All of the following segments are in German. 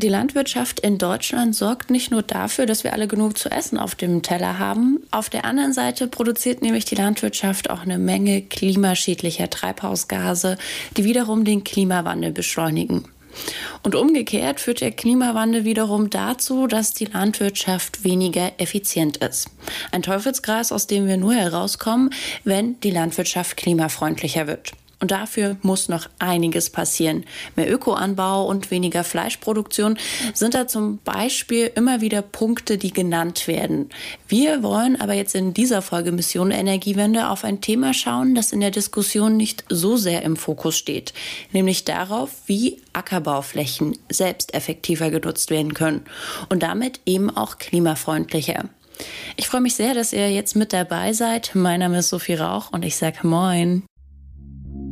Die Landwirtschaft in Deutschland sorgt nicht nur dafür, dass wir alle genug zu essen auf dem Teller haben. Auf der anderen Seite produziert nämlich die Landwirtschaft auch eine Menge klimaschädlicher Treibhausgase, die wiederum den Klimawandel beschleunigen. Und umgekehrt führt der Klimawandel wiederum dazu, dass die Landwirtschaft weniger effizient ist. Ein Teufelskreis, aus dem wir nur herauskommen, wenn die Landwirtschaft klimafreundlicher wird. Und dafür muss noch einiges passieren. Mehr Ökoanbau und weniger Fleischproduktion sind da zum Beispiel immer wieder Punkte, die genannt werden. Wir wollen aber jetzt in dieser Folge Mission Energiewende auf ein Thema schauen, das in der Diskussion nicht so sehr im Fokus steht, nämlich darauf, wie Ackerbauflächen selbst effektiver genutzt werden können und damit eben auch klimafreundlicher. Ich freue mich sehr, dass ihr jetzt mit dabei seid. Mein Name ist Sophie Rauch und ich sage Moin.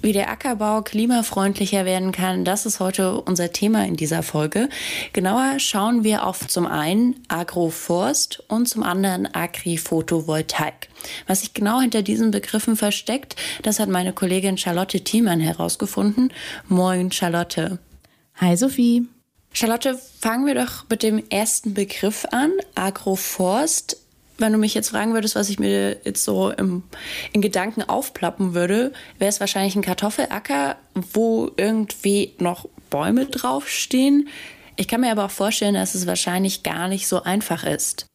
Wie der Ackerbau klimafreundlicher werden kann, das ist heute unser Thema in dieser Folge. Genauer schauen wir auf zum einen Agroforst und zum anderen Agri-Photovoltaik. Was sich genau hinter diesen Begriffen versteckt, das hat meine Kollegin Charlotte Thiemann herausgefunden. Moin, Charlotte. Hi, Sophie. Charlotte, fangen wir doch mit dem ersten Begriff an, Agroforst wenn du mich jetzt fragen würdest, was ich mir jetzt so im, in Gedanken aufplappen würde, wäre es wahrscheinlich ein Kartoffelacker, wo irgendwie noch Bäume draufstehen. Ich kann mir aber auch vorstellen, dass es wahrscheinlich gar nicht so einfach ist.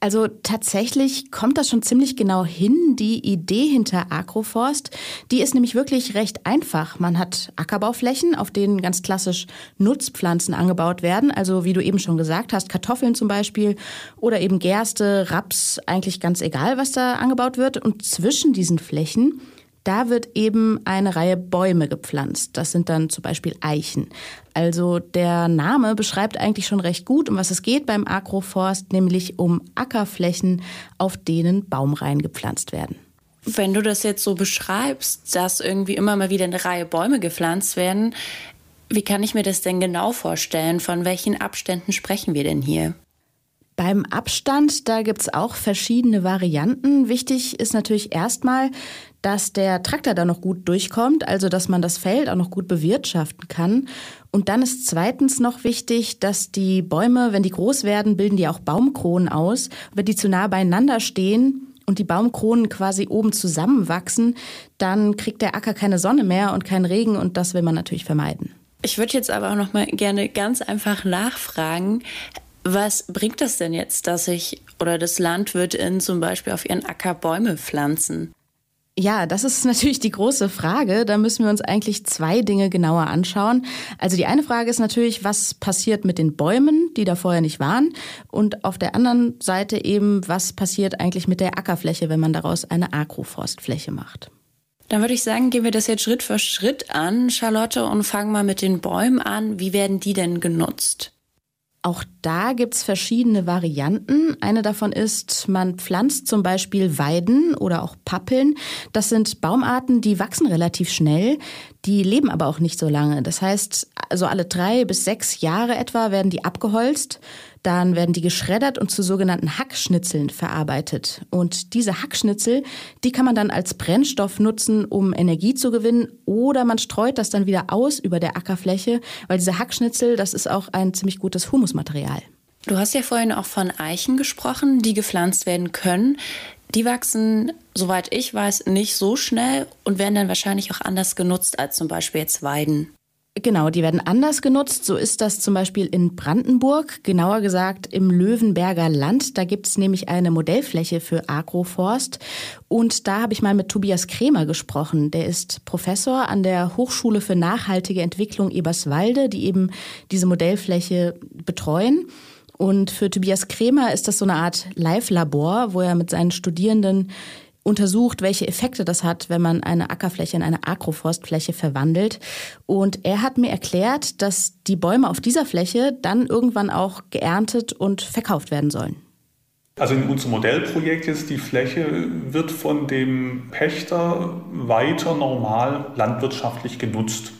Also tatsächlich kommt das schon ziemlich genau hin. Die Idee hinter Agroforst, die ist nämlich wirklich recht einfach. Man hat Ackerbauflächen, auf denen ganz klassisch Nutzpflanzen angebaut werden. Also wie du eben schon gesagt hast, Kartoffeln zum Beispiel oder eben Gerste, Raps, eigentlich ganz egal, was da angebaut wird. Und zwischen diesen Flächen da wird eben eine Reihe Bäume gepflanzt. Das sind dann zum Beispiel Eichen. Also der Name beschreibt eigentlich schon recht gut, um was es geht beim Agroforst, nämlich um Ackerflächen, auf denen Baumreihen gepflanzt werden. Wenn du das jetzt so beschreibst, dass irgendwie immer mal wieder eine Reihe Bäume gepflanzt werden, wie kann ich mir das denn genau vorstellen? Von welchen Abständen sprechen wir denn hier? Beim Abstand, da gibt's auch verschiedene Varianten. Wichtig ist natürlich erstmal, dass der Traktor da noch gut durchkommt, also dass man das Feld auch noch gut bewirtschaften kann. Und dann ist zweitens noch wichtig, dass die Bäume, wenn die groß werden, bilden die auch Baumkronen aus. Wenn die zu nah beieinander stehen und die Baumkronen quasi oben zusammenwachsen, dann kriegt der Acker keine Sonne mehr und keinen Regen und das will man natürlich vermeiden. Ich würde jetzt aber auch noch mal gerne ganz einfach nachfragen, was bringt das denn jetzt, dass sich oder das Landwirtinnen zum Beispiel auf ihren Acker Bäume pflanzen? Ja, das ist natürlich die große Frage. Da müssen wir uns eigentlich zwei Dinge genauer anschauen. Also die eine Frage ist natürlich, was passiert mit den Bäumen, die da vorher nicht waren? Und auf der anderen Seite eben, was passiert eigentlich mit der Ackerfläche, wenn man daraus eine Agroforstfläche macht? Dann würde ich sagen, gehen wir das jetzt Schritt für Schritt an, Charlotte, und fangen mal mit den Bäumen an. Wie werden die denn genutzt? Auch da gibt's verschiedene Varianten. Eine davon ist, man pflanzt zum Beispiel Weiden oder auch Pappeln. Das sind Baumarten, die wachsen relativ schnell, die leben aber auch nicht so lange. Das heißt, also alle drei bis sechs Jahre etwa werden die abgeholzt. Dann werden die geschreddert und zu sogenannten Hackschnitzeln verarbeitet. Und diese Hackschnitzel, die kann man dann als Brennstoff nutzen, um Energie zu gewinnen. Oder man streut das dann wieder aus über der Ackerfläche, weil diese Hackschnitzel, das ist auch ein ziemlich gutes Humusmaterial. Du hast ja vorhin auch von Eichen gesprochen, die gepflanzt werden können. Die wachsen, soweit ich weiß, nicht so schnell und werden dann wahrscheinlich auch anders genutzt als zum Beispiel jetzt Weiden. Genau, die werden anders genutzt. So ist das zum Beispiel in Brandenburg, genauer gesagt im Löwenberger Land. Da gibt es nämlich eine Modellfläche für Agroforst. Und da habe ich mal mit Tobias Krämer gesprochen. Der ist Professor an der Hochschule für nachhaltige Entwicklung Eberswalde, die eben diese Modellfläche betreuen. Und für Tobias Krämer ist das so eine Art Live-Labor, wo er mit seinen Studierenden untersucht, welche Effekte das hat, wenn man eine Ackerfläche in eine Agroforstfläche verwandelt. Und er hat mir erklärt, dass die Bäume auf dieser Fläche dann irgendwann auch geerntet und verkauft werden sollen. Also in unserem Modellprojekt ist die Fläche wird von dem Pächter weiter normal landwirtschaftlich genutzt.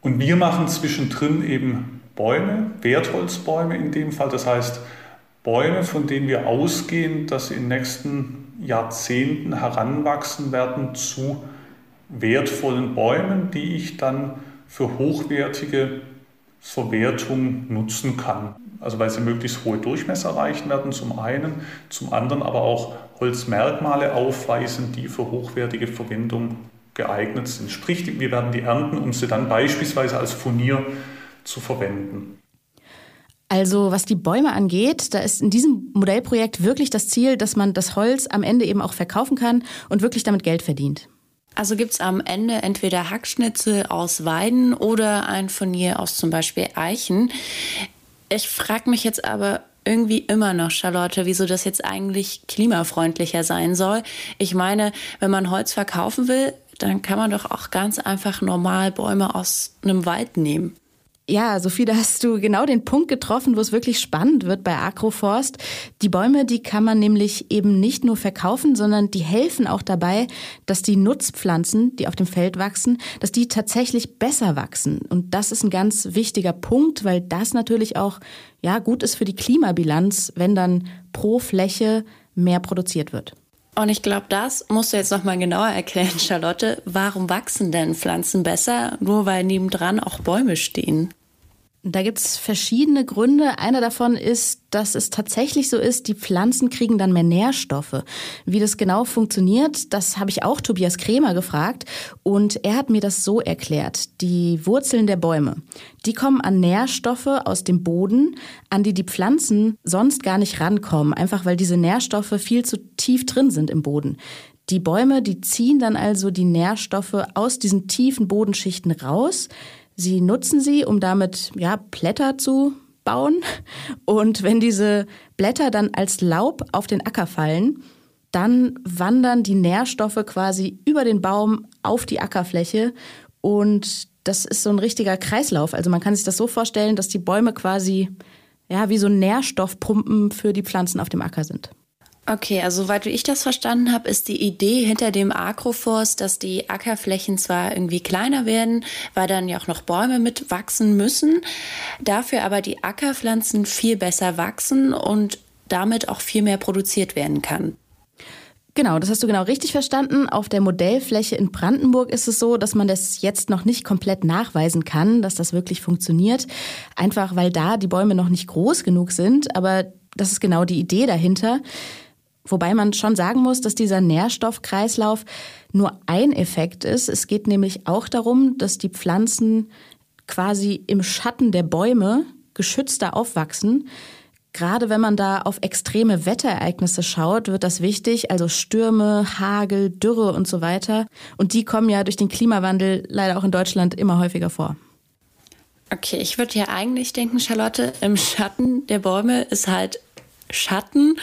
Und wir machen zwischendrin eben Bäume, Wertholzbäume in dem Fall. Das heißt, Bäume, von denen wir ausgehen, dass sie in den nächsten Jahrzehnten heranwachsen werden zu wertvollen Bäumen, die ich dann für hochwertige Verwertung nutzen kann. Also weil sie möglichst hohe Durchmesser erreichen werden, zum einen, zum anderen aber auch Holzmerkmale aufweisen, die für hochwertige Verwendung geeignet sind. Sprich, wir werden die ernten, um sie dann beispielsweise als Furnier zu verwenden. Also was die Bäume angeht, da ist in diesem Modellprojekt wirklich das Ziel, dass man das Holz am Ende eben auch verkaufen kann und wirklich damit Geld verdient. Also gibt es am Ende entweder Hackschnitzel aus Weiden oder ein Furnier aus zum Beispiel Eichen. Ich frage mich jetzt aber irgendwie immer noch, Charlotte, wieso das jetzt eigentlich klimafreundlicher sein soll. Ich meine, wenn man Holz verkaufen will, dann kann man doch auch ganz einfach normal Bäume aus einem Wald nehmen. Ja, Sophie, da hast du genau den Punkt getroffen, wo es wirklich spannend wird bei Agroforst. Die Bäume, die kann man nämlich eben nicht nur verkaufen, sondern die helfen auch dabei, dass die Nutzpflanzen, die auf dem Feld wachsen, dass die tatsächlich besser wachsen. Und das ist ein ganz wichtiger Punkt, weil das natürlich auch, ja, gut ist für die Klimabilanz, wenn dann pro Fläche mehr produziert wird. Und ich glaube, das musst du jetzt noch mal genauer erklären, Charlotte. Warum wachsen denn Pflanzen besser, nur weil nebendran auch Bäume stehen? Da gibt es verschiedene Gründe. Einer davon ist, dass es tatsächlich so ist, die Pflanzen kriegen dann mehr Nährstoffe. Wie das genau funktioniert, das habe ich auch Tobias Kremer gefragt und er hat mir das so erklärt. Die Wurzeln der Bäume, die kommen an Nährstoffe aus dem Boden, an die die Pflanzen sonst gar nicht rankommen, einfach weil diese Nährstoffe viel zu tief drin sind im Boden. Die Bäume, die ziehen dann also die Nährstoffe aus diesen tiefen Bodenschichten raus, Sie nutzen sie, um damit ja, Blätter zu bauen. Und wenn diese Blätter dann als Laub auf den Acker fallen, dann wandern die Nährstoffe quasi über den Baum auf die Ackerfläche und das ist so ein richtiger Kreislauf. Also man kann sich das so vorstellen, dass die Bäume quasi ja wie so Nährstoffpumpen für die Pflanzen auf dem Acker sind. Okay, also soweit wie ich das verstanden habe, ist die Idee hinter dem Agroforst, dass die Ackerflächen zwar irgendwie kleiner werden, weil dann ja auch noch Bäume mit wachsen müssen, dafür aber die Ackerpflanzen viel besser wachsen und damit auch viel mehr produziert werden kann. Genau, das hast du genau richtig verstanden. Auf der Modellfläche in Brandenburg ist es so, dass man das jetzt noch nicht komplett nachweisen kann, dass das wirklich funktioniert. Einfach weil da die Bäume noch nicht groß genug sind. Aber das ist genau die Idee dahinter. Wobei man schon sagen muss, dass dieser Nährstoffkreislauf nur ein Effekt ist. Es geht nämlich auch darum, dass die Pflanzen quasi im Schatten der Bäume geschützter aufwachsen. Gerade wenn man da auf extreme Wetterereignisse schaut, wird das wichtig, also Stürme, Hagel, Dürre und so weiter. Und die kommen ja durch den Klimawandel leider auch in Deutschland immer häufiger vor. Okay, ich würde ja eigentlich denken, Charlotte, im Schatten der Bäume ist halt Schatten.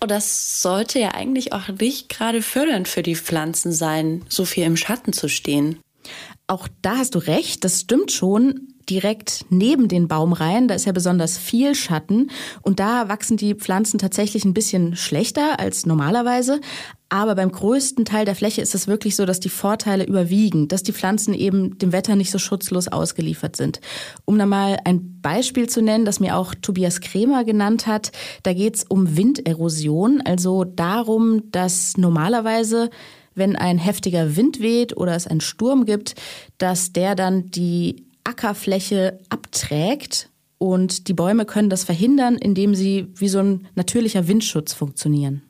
Und das sollte ja eigentlich auch nicht gerade fördernd für die Pflanzen sein, so viel im Schatten zu stehen. Auch da hast du recht, das stimmt schon. Direkt neben den Baumreihen, da ist ja besonders viel Schatten und da wachsen die Pflanzen tatsächlich ein bisschen schlechter als normalerweise. Aber beim größten Teil der Fläche ist es wirklich so, dass die Vorteile überwiegen, dass die Pflanzen eben dem Wetter nicht so schutzlos ausgeliefert sind. Um da mal ein Beispiel zu nennen, das mir auch Tobias Kremer genannt hat, da geht es um Winderosion, also darum, dass normalerweise wenn ein heftiger Wind weht oder es einen Sturm gibt, dass der dann die Ackerfläche abträgt und die Bäume können das verhindern, indem sie wie so ein natürlicher Windschutz funktionieren.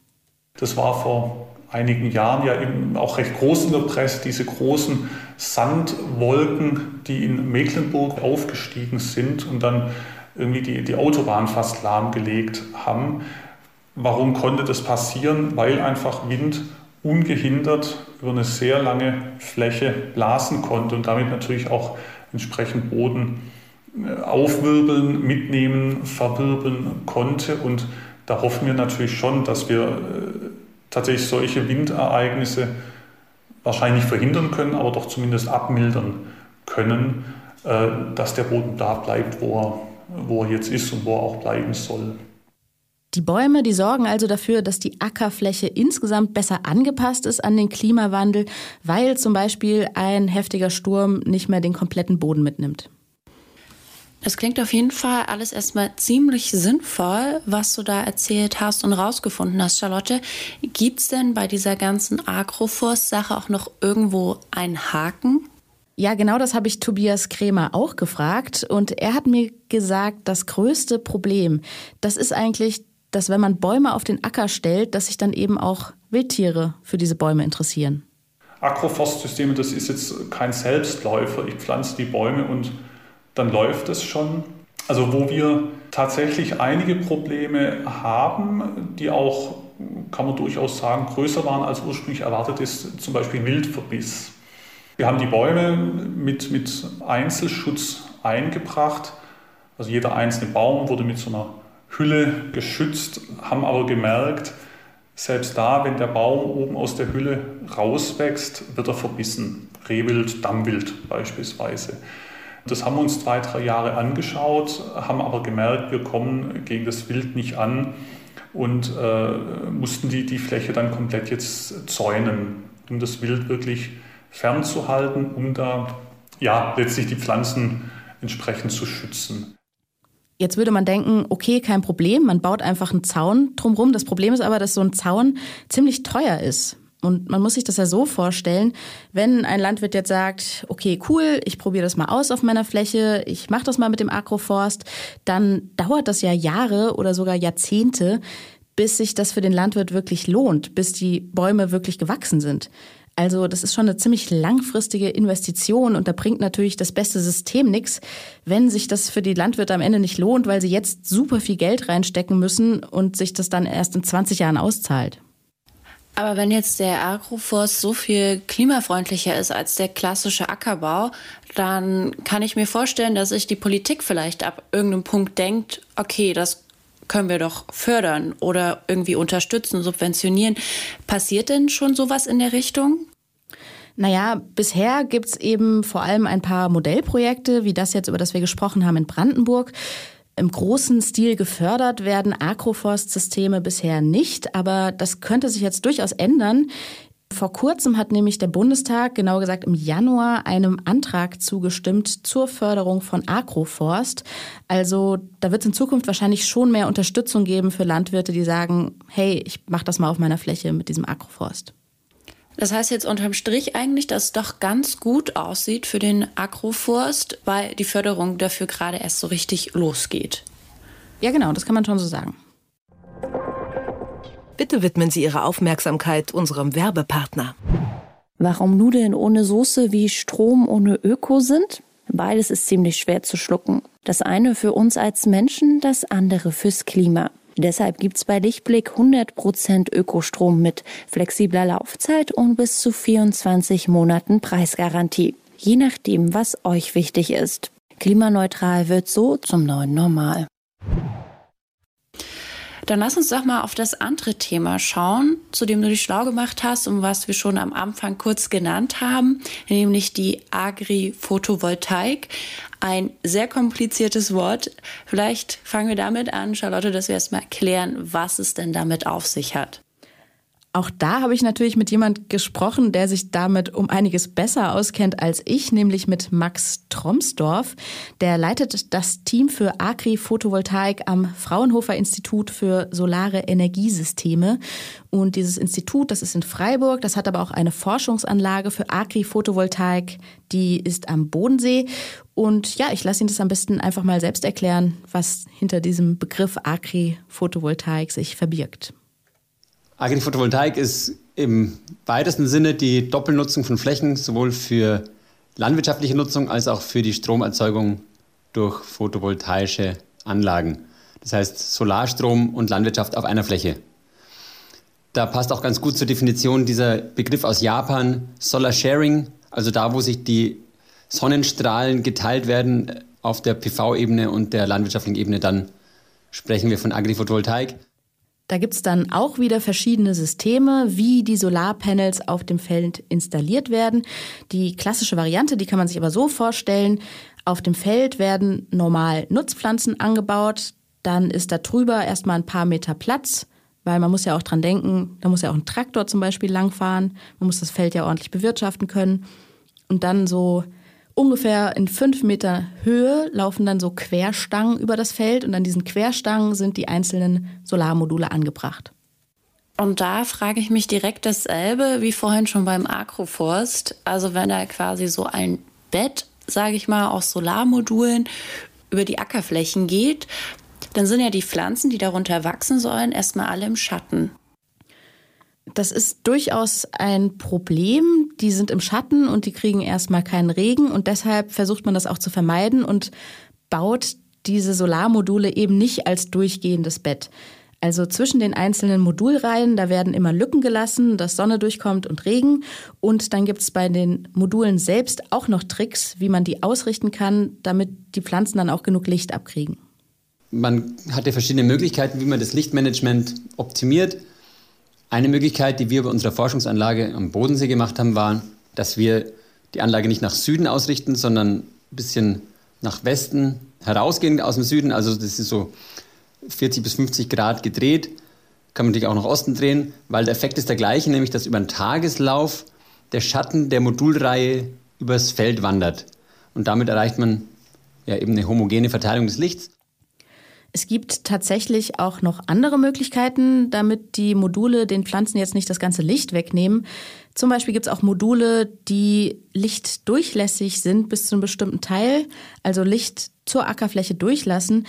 Das war vor einigen Jahren ja eben auch recht groß in der Presse, diese großen Sandwolken, die in Mecklenburg aufgestiegen sind und dann irgendwie die, die Autobahn fast lahmgelegt haben. Warum konnte das passieren? Weil einfach Wind ungehindert über eine sehr lange Fläche blasen konnte und damit natürlich auch entsprechend Boden äh, aufwirbeln, mitnehmen, verwirbeln konnte. Und da hoffen wir natürlich schon, dass wir äh, tatsächlich solche Windereignisse wahrscheinlich verhindern können, aber doch zumindest abmildern können, äh, dass der Boden da bleibt, wo er, wo er jetzt ist und wo er auch bleiben soll. Die Bäume, die sorgen also dafür, dass die Ackerfläche insgesamt besser angepasst ist an den Klimawandel, weil zum Beispiel ein heftiger Sturm nicht mehr den kompletten Boden mitnimmt. Das klingt auf jeden Fall alles erstmal ziemlich sinnvoll, was du da erzählt hast und rausgefunden hast, Charlotte. Gibt es denn bei dieser ganzen Agroforst-Sache auch noch irgendwo einen Haken? Ja, genau das habe ich Tobias Krämer auch gefragt. Und er hat mir gesagt, das größte Problem, das ist eigentlich, dass wenn man Bäume auf den Acker stellt, dass sich dann eben auch Wildtiere für diese Bäume interessieren. Agroforstsysteme, das ist jetzt kein Selbstläufer. Ich pflanze die Bäume und dann läuft es schon. Also wo wir tatsächlich einige Probleme haben, die auch, kann man durchaus sagen, größer waren als ursprünglich erwartet ist, zum Beispiel Wildverbiss. Wir haben die Bäume mit, mit Einzelschutz eingebracht. Also jeder einzelne Baum wurde mit so einer Hülle geschützt, haben aber gemerkt, selbst da, wenn der Baum oben aus der Hülle rauswächst, wird er verbissen. Rehwild, Dammwild beispielsweise. Das haben wir uns zwei, drei Jahre angeschaut, haben aber gemerkt, wir kommen gegen das Wild nicht an und äh, mussten die, die Fläche dann komplett jetzt zäunen, um das Wild wirklich fernzuhalten, um da ja letztlich die Pflanzen entsprechend zu schützen. Jetzt würde man denken, okay, kein Problem, man baut einfach einen Zaun drumherum. Das Problem ist aber, dass so ein Zaun ziemlich teuer ist. Und man muss sich das ja so vorstellen, wenn ein Landwirt jetzt sagt, okay, cool, ich probiere das mal aus auf meiner Fläche, ich mache das mal mit dem Agroforst, dann dauert das ja Jahre oder sogar Jahrzehnte, bis sich das für den Landwirt wirklich lohnt, bis die Bäume wirklich gewachsen sind. Also das ist schon eine ziemlich langfristige Investition und da bringt natürlich das beste System nichts, wenn sich das für die Landwirte am Ende nicht lohnt, weil sie jetzt super viel Geld reinstecken müssen und sich das dann erst in 20 Jahren auszahlt. Aber wenn jetzt der Agroforst so viel klimafreundlicher ist als der klassische Ackerbau, dann kann ich mir vorstellen, dass sich die Politik vielleicht ab irgendeinem Punkt denkt, okay, das können wir doch fördern oder irgendwie unterstützen, subventionieren. Passiert denn schon sowas in der Richtung? Naja, bisher gibt's eben vor allem ein paar Modellprojekte, wie das jetzt, über das wir gesprochen haben in Brandenburg. Im großen Stil gefördert werden Agroforstsysteme bisher nicht, aber das könnte sich jetzt durchaus ändern. Vor kurzem hat nämlich der Bundestag, genau gesagt im Januar, einem Antrag zugestimmt zur Förderung von Agroforst. Also da wird es in Zukunft wahrscheinlich schon mehr Unterstützung geben für Landwirte, die sagen, hey, ich mache das mal auf meiner Fläche mit diesem Agroforst. Das heißt jetzt unterm Strich eigentlich, dass es doch ganz gut aussieht für den Agroforst, weil die Förderung dafür gerade erst so richtig losgeht. Ja, genau, das kann man schon so sagen. Bitte widmen Sie Ihre Aufmerksamkeit unserem Werbepartner. Warum Nudeln ohne Soße wie Strom ohne Öko sind? Beides ist ziemlich schwer zu schlucken. Das eine für uns als Menschen, das andere fürs Klima. Deshalb gibt's bei Lichtblick 100% Ökostrom mit flexibler Laufzeit und bis zu 24 Monaten Preisgarantie. Je nachdem, was euch wichtig ist. Klimaneutral wird so zum neuen Normal. Dann lass uns doch mal auf das andere Thema schauen, zu dem du dich schlau gemacht hast und was wir schon am Anfang kurz genannt haben, nämlich die Agri-Photovoltaik. Ein sehr kompliziertes Wort. Vielleicht fangen wir damit an, Charlotte, dass wir erstmal erklären, was es denn damit auf sich hat. Auch da habe ich natürlich mit jemand gesprochen, der sich damit um einiges besser auskennt als ich, nämlich mit Max Tromsdorf. Der leitet das Team für Agri-Photovoltaik am Fraunhofer Institut für Solare Energiesysteme. Und dieses Institut, das ist in Freiburg, das hat aber auch eine Forschungsanlage für Agri-Photovoltaik, die ist am Bodensee. Und ja, ich lasse Ihnen das am besten einfach mal selbst erklären, was hinter diesem Begriff Agri-Photovoltaik sich verbirgt. Agri-Photovoltaik ist im weitesten Sinne die Doppelnutzung von Flächen, sowohl für landwirtschaftliche Nutzung als auch für die Stromerzeugung durch photovoltaische Anlagen. Das heißt Solarstrom und Landwirtschaft auf einer Fläche. Da passt auch ganz gut zur Definition dieser Begriff aus Japan, Solar Sharing, also da, wo sich die Sonnenstrahlen geteilt werden auf der PV-Ebene und der landwirtschaftlichen Ebene, dann sprechen wir von Agri-Photovoltaik. Da gibt's dann auch wieder verschiedene Systeme, wie die Solarpanels auf dem Feld installiert werden. Die klassische Variante, die kann man sich aber so vorstellen, auf dem Feld werden normal Nutzpflanzen angebaut, dann ist da drüber erstmal ein paar Meter Platz, weil man muss ja auch dran denken, da muss ja auch ein Traktor zum Beispiel langfahren, man muss das Feld ja ordentlich bewirtschaften können. Und dann so ungefähr in fünf Meter Höhe laufen dann so Querstangen über das Feld und an diesen Querstangen sind die einzelnen Solarmodule angebracht. Und da frage ich mich direkt dasselbe wie vorhin schon beim Agroforst. Also wenn da quasi so ein Bett, sage ich mal, aus Solarmodulen über die Ackerflächen geht, dann sind ja die Pflanzen, die darunter wachsen sollen, erstmal alle im Schatten. Das ist durchaus ein Problem. Die sind im Schatten und die kriegen erstmal keinen Regen und deshalb versucht man das auch zu vermeiden und baut diese Solarmodule eben nicht als durchgehendes Bett. Also zwischen den einzelnen Modulreihen, da werden immer Lücken gelassen, dass Sonne durchkommt und Regen. Und dann gibt es bei den Modulen selbst auch noch Tricks, wie man die ausrichten kann, damit die Pflanzen dann auch genug Licht abkriegen. Man hat ja verschiedene Möglichkeiten, wie man das Lichtmanagement optimiert. Eine Möglichkeit, die wir bei unserer Forschungsanlage am Bodensee gemacht haben, war, dass wir die Anlage nicht nach Süden ausrichten, sondern ein bisschen nach Westen herausgehend aus dem Süden. Also das ist so 40 bis 50 Grad gedreht. Kann man natürlich auch nach Osten drehen, weil der Effekt ist der gleiche, nämlich dass über den Tageslauf der Schatten der Modulreihe übers Feld wandert. Und damit erreicht man ja eben eine homogene Verteilung des Lichts. Es gibt tatsächlich auch noch andere Möglichkeiten, damit die Module den Pflanzen jetzt nicht das ganze Licht wegnehmen. Zum Beispiel gibt es auch Module, die lichtdurchlässig sind bis zu einem bestimmten Teil, also Licht zur Ackerfläche durchlassen.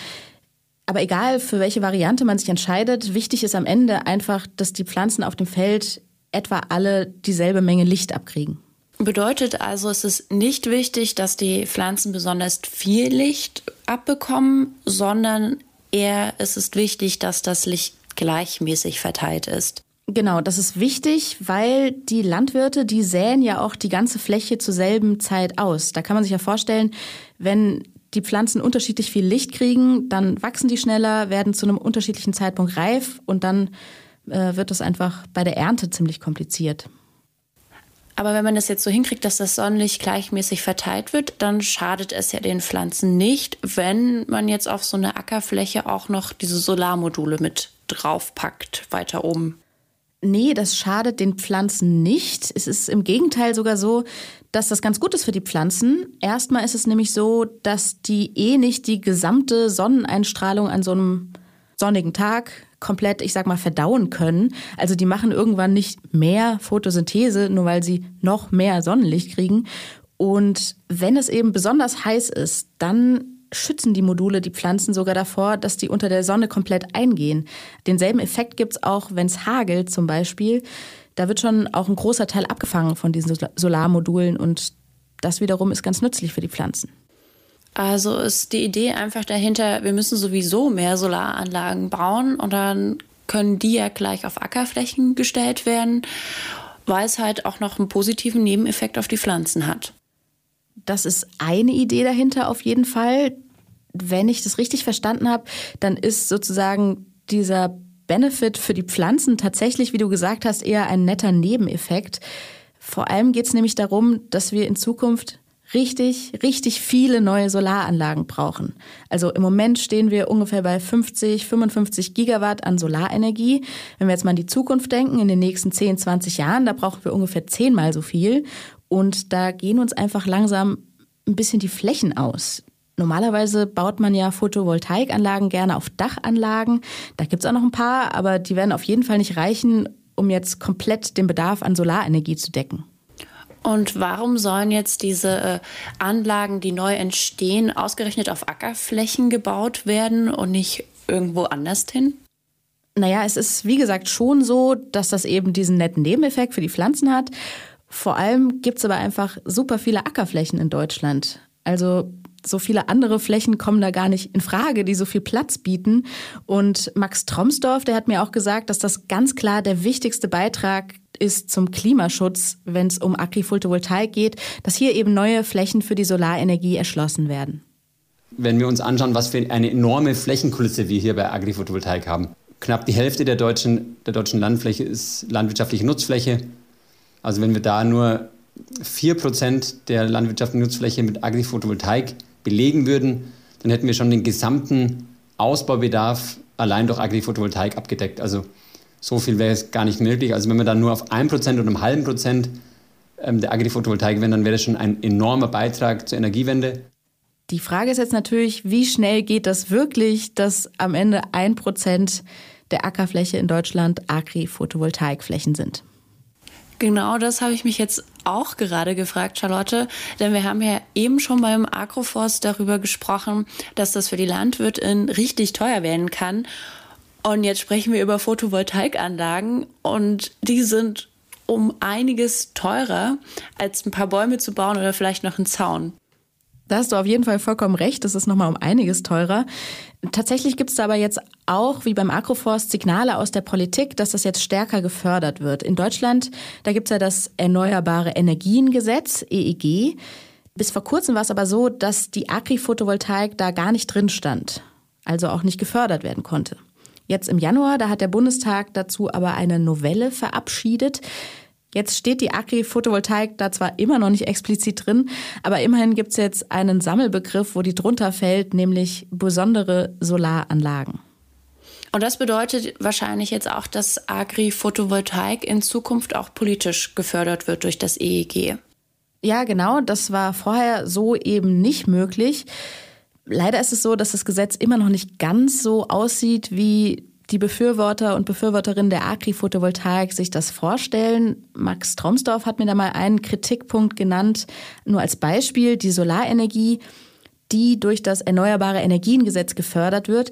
Aber egal, für welche Variante man sich entscheidet, wichtig ist am Ende einfach, dass die Pflanzen auf dem Feld etwa alle dieselbe Menge Licht abkriegen. Bedeutet also, es ist nicht wichtig, dass die Pflanzen besonders viel Licht abbekommen, sondern eher ist es wichtig, dass das Licht gleichmäßig verteilt ist. Genau, das ist wichtig, weil die Landwirte, die säen ja auch die ganze Fläche zur selben Zeit aus. Da kann man sich ja vorstellen, wenn die Pflanzen unterschiedlich viel Licht kriegen, dann wachsen die schneller, werden zu einem unterschiedlichen Zeitpunkt reif und dann äh, wird es einfach bei der Ernte ziemlich kompliziert. Aber wenn man das jetzt so hinkriegt, dass das Sonnenlicht gleichmäßig verteilt wird, dann schadet es ja den Pflanzen nicht, wenn man jetzt auf so eine Ackerfläche auch noch diese Solarmodule mit draufpackt, weiter oben. Nee, das schadet den Pflanzen nicht. Es ist im Gegenteil sogar so, dass das ganz gut ist für die Pflanzen. Erstmal ist es nämlich so, dass die eh nicht die gesamte Sonneneinstrahlung an so einem sonnigen Tag komplett, ich sag mal, verdauen können. Also die machen irgendwann nicht mehr Photosynthese, nur weil sie noch mehr Sonnenlicht kriegen. Und wenn es eben besonders heiß ist, dann schützen die Module die Pflanzen sogar davor, dass die unter der Sonne komplett eingehen. Denselben Effekt gibt es auch, wenn es hagelt zum Beispiel. Da wird schon auch ein großer Teil abgefangen von diesen Solarmodulen und das wiederum ist ganz nützlich für die Pflanzen. Also ist die Idee einfach dahinter, wir müssen sowieso mehr Solaranlagen bauen und dann können die ja gleich auf Ackerflächen gestellt werden, weil es halt auch noch einen positiven Nebeneffekt auf die Pflanzen hat. Das ist eine Idee dahinter auf jeden Fall. Wenn ich das richtig verstanden habe, dann ist sozusagen dieser Benefit für die Pflanzen tatsächlich, wie du gesagt hast, eher ein netter Nebeneffekt. Vor allem geht es nämlich darum, dass wir in Zukunft richtig, richtig viele neue Solaranlagen brauchen. Also im Moment stehen wir ungefähr bei 50, 55 Gigawatt an Solarenergie. Wenn wir jetzt mal an die Zukunft denken, in den nächsten 10, 20 Jahren, da brauchen wir ungefähr zehnmal so viel. Und da gehen uns einfach langsam ein bisschen die Flächen aus. Normalerweise baut man ja Photovoltaikanlagen gerne auf Dachanlagen. Da gibt's auch noch ein paar, aber die werden auf jeden Fall nicht reichen, um jetzt komplett den Bedarf an Solarenergie zu decken. Und warum sollen jetzt diese äh, Anlagen, die neu entstehen, ausgerechnet auf Ackerflächen gebaut werden und nicht irgendwo anders hin? Naja, es ist wie gesagt schon so, dass das eben diesen netten Nebeneffekt für die Pflanzen hat. Vor allem gibt es aber einfach super viele Ackerflächen in Deutschland. Also so viele andere Flächen kommen da gar nicht in Frage, die so viel Platz bieten. Und Max Tromsdorf, der hat mir auch gesagt, dass das ganz klar der wichtigste Beitrag ist zum Klimaschutz, wenn es um Agrivoltaik geht, dass hier eben neue Flächen für die Solarenergie erschlossen werden. Wenn wir uns anschauen, was für eine enorme Flächenkulisse wir hier bei Agrivoltaik haben. Knapp die Hälfte der deutschen, der deutschen Landfläche ist landwirtschaftliche Nutzfläche. Also wenn wir da nur 4% der landwirtschaftlichen Nutzfläche mit Agrivoltaik belegen würden, dann hätten wir schon den gesamten Ausbaubedarf allein durch Agri-Photovoltaik abgedeckt. Also so viel wäre es gar nicht möglich. Also wenn wir dann nur auf 1% oder einem halben Prozent ähm, der Agri-Photovoltaik wären, dann wäre das schon ein enormer Beitrag zur Energiewende. Die Frage ist jetzt natürlich, wie schnell geht das wirklich, dass am Ende ein Prozent der Ackerfläche in Deutschland Agri-Photovoltaikflächen sind? Genau das habe ich mich jetzt auch gerade gefragt, Charlotte. Denn wir haben ja eben schon beim Agroforst darüber gesprochen, dass das für die Landwirtin richtig teuer werden kann. Und jetzt sprechen wir über Photovoltaikanlagen und die sind um einiges teurer, als ein paar Bäume zu bauen oder vielleicht noch einen Zaun. Da hast du auf jeden Fall vollkommen recht. Das ist nochmal um einiges teurer. Tatsächlich gibt es da aber jetzt auch, wie beim Agroforst, Signale aus der Politik, dass das jetzt stärker gefördert wird. In Deutschland, da gibt es ja das Erneuerbare Energiengesetz, EEG. Bis vor kurzem war es aber so, dass die Agri-Photovoltaik da gar nicht drin stand, also auch nicht gefördert werden konnte. Jetzt im Januar, da hat der Bundestag dazu aber eine Novelle verabschiedet. Jetzt steht die Agri-Photovoltaik da zwar immer noch nicht explizit drin, aber immerhin gibt es jetzt einen Sammelbegriff, wo die drunter fällt, nämlich besondere Solaranlagen. Und das bedeutet wahrscheinlich jetzt auch, dass Agri-Photovoltaik in Zukunft auch politisch gefördert wird durch das EEG. Ja, genau, das war vorher so eben nicht möglich. Leider ist es so, dass das Gesetz immer noch nicht ganz so aussieht, wie die Befürworter und Befürworterinnen der Agri-Photovoltaik sich das vorstellen. Max Tromsdorf hat mir da mal einen Kritikpunkt genannt, nur als Beispiel, die Solarenergie, die durch das Erneuerbare Energiengesetz gefördert wird,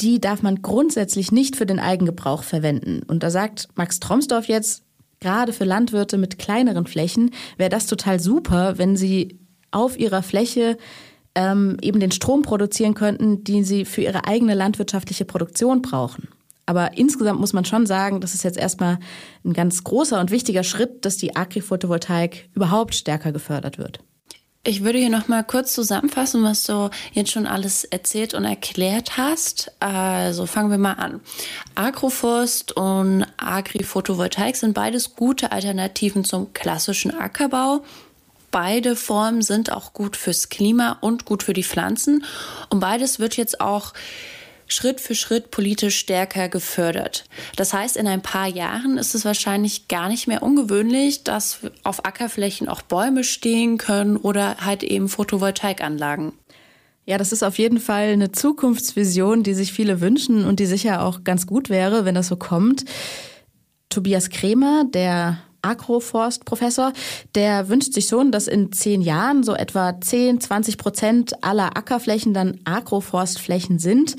die darf man grundsätzlich nicht für den Eigengebrauch verwenden. Und da sagt Max Tromsdorf jetzt, gerade für Landwirte mit kleineren Flächen wäre das total super, wenn sie auf ihrer Fläche ähm, eben den Strom produzieren könnten, den sie für ihre eigene landwirtschaftliche Produktion brauchen. Aber insgesamt muss man schon sagen, das ist jetzt erstmal ein ganz großer und wichtiger Schritt, dass die Agri-Photovoltaik überhaupt stärker gefördert wird. Ich würde hier noch mal kurz zusammenfassen, was du jetzt schon alles erzählt und erklärt hast. Also fangen wir mal an. Agroforst und Agri-Photovoltaik sind beides gute Alternativen zum klassischen Ackerbau. Beide Formen sind auch gut fürs Klima und gut für die Pflanzen. Und beides wird jetzt auch Schritt für Schritt politisch stärker gefördert. Das heißt, in ein paar Jahren ist es wahrscheinlich gar nicht mehr ungewöhnlich, dass auf Ackerflächen auch Bäume stehen können oder halt eben Photovoltaikanlagen. Ja, das ist auf jeden Fall eine Zukunftsvision, die sich viele wünschen und die sicher auch ganz gut wäre, wenn das so kommt. Tobias Kremer, der Agroforstprofessor, der wünscht sich schon, dass in zehn Jahren so etwa 10, 20 Prozent aller Ackerflächen dann Agroforstflächen sind.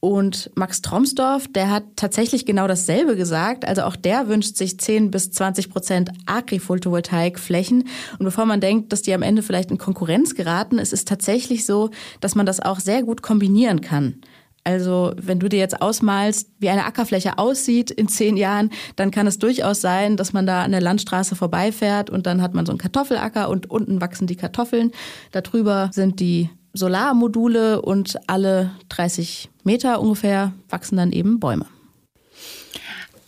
Und Max Tromsdorf, der hat tatsächlich genau dasselbe gesagt. Also auch der wünscht sich 10 bis 20 Prozent Agri-Photovoltaikflächen. Und bevor man denkt, dass die am Ende vielleicht in Konkurrenz geraten, es ist tatsächlich so, dass man das auch sehr gut kombinieren kann. Also wenn du dir jetzt ausmalst, wie eine Ackerfläche aussieht in zehn Jahren, dann kann es durchaus sein, dass man da an der Landstraße vorbeifährt und dann hat man so einen Kartoffelacker und unten wachsen die Kartoffeln. Darüber sind die Solarmodule und alle 30 Meter ungefähr wachsen dann eben Bäume.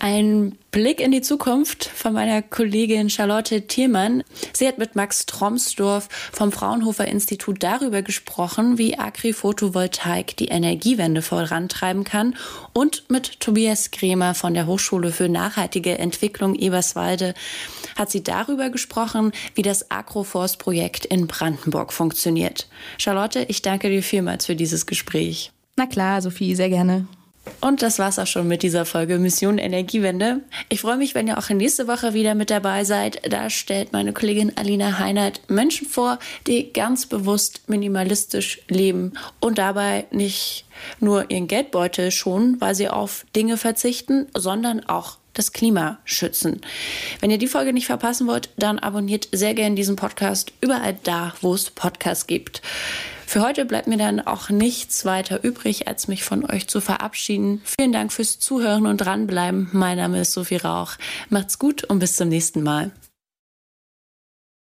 Ein Blick in die Zukunft von meiner Kollegin Charlotte Thiermann. Sie hat mit Max Tromsdorf vom Fraunhofer Institut darüber gesprochen, wie Agri-Photovoltaik die Energiewende vorantreiben kann und mit Tobias Kremer von der Hochschule für nachhaltige Entwicklung Eberswalde hat sie darüber gesprochen, wie das Agroforst-Projekt in Brandenburg funktioniert. Charlotte, ich danke dir vielmals für dieses Gespräch. Na klar, Sophie, sehr gerne. Und das war's auch schon mit dieser Folge Mission Energiewende. Ich freue mich, wenn ihr auch nächste Woche wieder mit dabei seid. Da stellt meine Kollegin Alina Heinert Menschen vor, die ganz bewusst minimalistisch leben und dabei nicht nur ihren Geldbeutel schonen, weil sie auf Dinge verzichten, sondern auch das Klima schützen. Wenn ihr die Folge nicht verpassen wollt, dann abonniert sehr gerne diesen Podcast überall da, wo es Podcasts gibt. Für heute bleibt mir dann auch nichts weiter übrig, als mich von euch zu verabschieden. Vielen Dank fürs Zuhören und dranbleiben. Mein Name ist Sophie Rauch. Macht's gut und bis zum nächsten Mal.